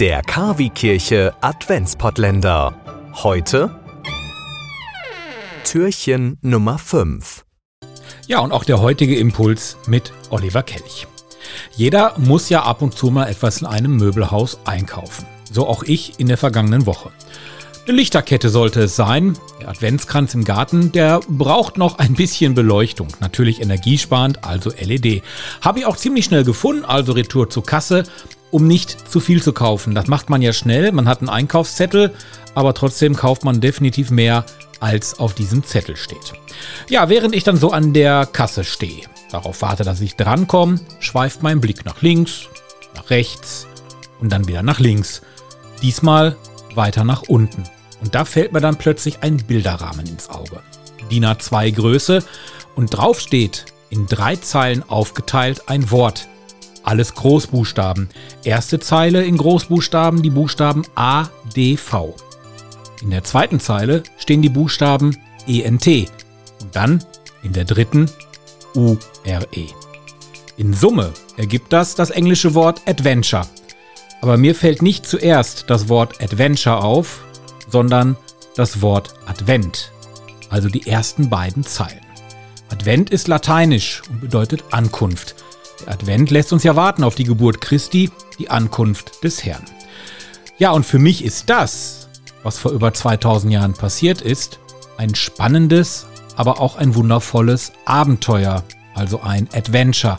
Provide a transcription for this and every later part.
Der Kavi-Kirche Adventspottländer. Heute Türchen Nummer 5. Ja, und auch der heutige Impuls mit Oliver Kelch. Jeder muss ja ab und zu mal etwas in einem Möbelhaus einkaufen. So auch ich in der vergangenen Woche. Eine Lichterkette sollte es sein. Der Adventskranz im Garten, der braucht noch ein bisschen Beleuchtung. Natürlich energiesparend, also LED. Habe ich auch ziemlich schnell gefunden, also Retour zur Kasse, um nicht zu viel zu kaufen. Das macht man ja schnell. Man hat einen Einkaufszettel, aber trotzdem kauft man definitiv mehr, als auf diesem Zettel steht. Ja, während ich dann so an der Kasse stehe, darauf warte, dass ich drankomme, schweift mein Blick nach links, nach rechts und dann wieder nach links. Diesmal weiter nach unten. Und da fällt mir dann plötzlich ein Bilderrahmen ins Auge. DIN A2 Größe und drauf steht in drei Zeilen aufgeteilt ein Wort. Alles Großbuchstaben. Erste Zeile in Großbuchstaben die Buchstaben A, D, V. In der zweiten Zeile stehen die Buchstaben ENT und dann in der dritten URE. In Summe ergibt das das englische Wort Adventure. Aber mir fällt nicht zuerst das Wort Adventure auf, sondern das Wort Advent, also die ersten beiden Zeilen. Advent ist lateinisch und bedeutet Ankunft. Der Advent lässt uns ja warten auf die Geburt Christi, die Ankunft des Herrn. Ja, und für mich ist das, was vor über 2000 Jahren passiert ist, ein spannendes, aber auch ein wundervolles Abenteuer, also ein Adventure.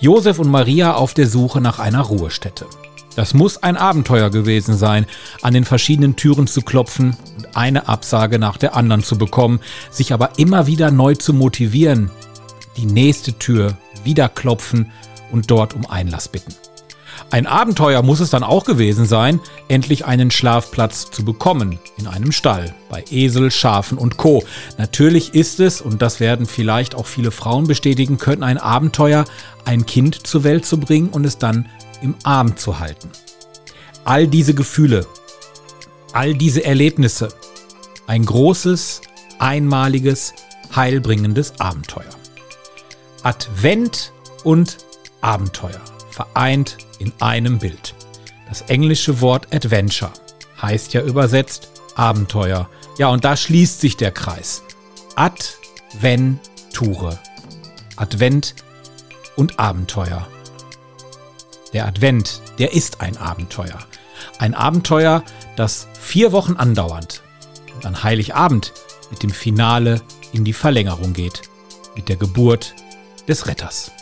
Josef und Maria auf der Suche nach einer Ruhestätte. Das muss ein Abenteuer gewesen sein, an den verschiedenen Türen zu klopfen und eine Absage nach der anderen zu bekommen, sich aber immer wieder neu zu motivieren, die nächste Tür wieder klopfen und dort um Einlass bitten. Ein Abenteuer muss es dann auch gewesen sein, endlich einen Schlafplatz zu bekommen in einem Stall bei Esel, Schafen und Co. Natürlich ist es, und das werden vielleicht auch viele Frauen bestätigen können, ein Abenteuer, ein Kind zur Welt zu bringen und es dann im Arm zu halten. All diese Gefühle, all diese Erlebnisse, ein großes, einmaliges, heilbringendes Abenteuer. Advent und Abenteuer vereint in einem Bild. Das englische Wort Adventure heißt ja übersetzt Abenteuer. Ja, und da schließt sich der Kreis. Adventure. Advent und Abenteuer. Der Advent, der ist ein Abenteuer. Ein Abenteuer, das vier Wochen andauernd und an Heiligabend mit dem Finale in die Verlängerung geht. Mit der Geburt des Retters.